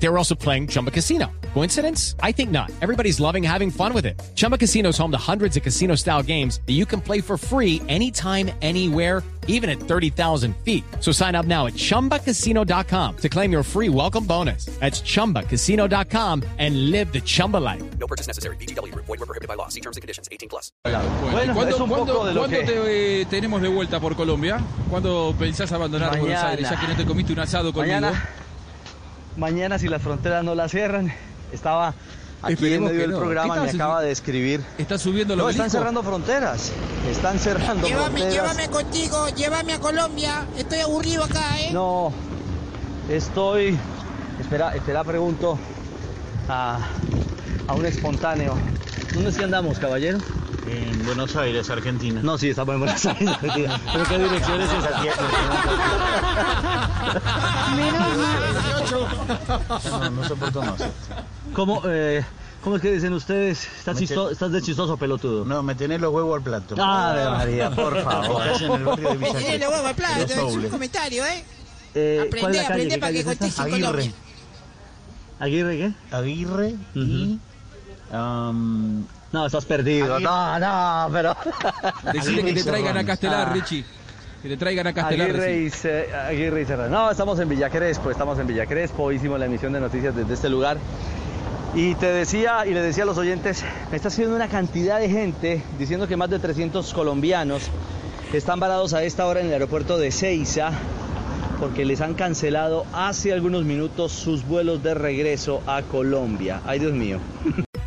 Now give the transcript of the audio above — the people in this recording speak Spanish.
They were also playing Chumba Casino. Coincidence? I think not. Everybody's loving having fun with it. Chumba Casino is home to hundreds of casino style games that you can play for free anytime, anywhere, even at 30,000 feet. So sign up now at chumbacasino.com to claim your free welcome bonus. That's chumbacasino.com and live the Chumba life. No purchase necessary. BGW. Void were prohibited by law. See terms and conditions. 18 plus. Bueno, ¿Cuándo, es un cuándo- de lo cuándo que- te eh, tenemos de vuelta por Colombia? ¿Cuándo pensás abandonar Buenos Aires ya que no te comiste un asado conmigo? Mañana, mañana si las fronteras no las cierran, estaba aquí Esperemos en medio que del no. programa, ¿Qué me acaba de escribir. ¿Estás subiendo los No, están cerrando fronteras. Están cerrando Llévame, fronteras. llévame contigo, llévame a Colombia. Estoy aburrido acá, ¿eh? No, estoy. Espera, espera, pregunto a, a un espontáneo. ¿Dónde sí andamos, caballero? En Buenos Aires, Argentina. No, sí, estamos en Buenos Aires. Argentina. ¿Pero qué dirección es esa? No, no soporto más. ¿Cómo, eh, ¿Cómo es que dicen ustedes? ¿Estás, te- estás de chistoso pelotudo? No, me tenés los huevos al plato. Ave María, por favor. Estás en el barrio de Me tiré los huevos al plato, es un comentario, ¿eh? Eh, aprende ¿Qué para que en Aguirre. Colombia. ¿Aguirre qué? Aguirre y... um, No, estás perdido. Aguirre. No, no, pero. Decirle que te traigan a Castelar, Ah. Richie. Que te traigan a Castelar. Aguirre y, Ce- Aguirre y Serrano. No, estamos en Villa Crespo, estamos en Villa Crespo, hicimos la emisión de noticias desde este lugar. Y te decía, y le decía a los oyentes, me está escribiendo una cantidad de gente diciendo que más de 300 colombianos están varados a esta hora en el aeropuerto de Ceiza porque les han cancelado hace algunos minutos sus vuelos de regreso a Colombia. Ay, Dios mío.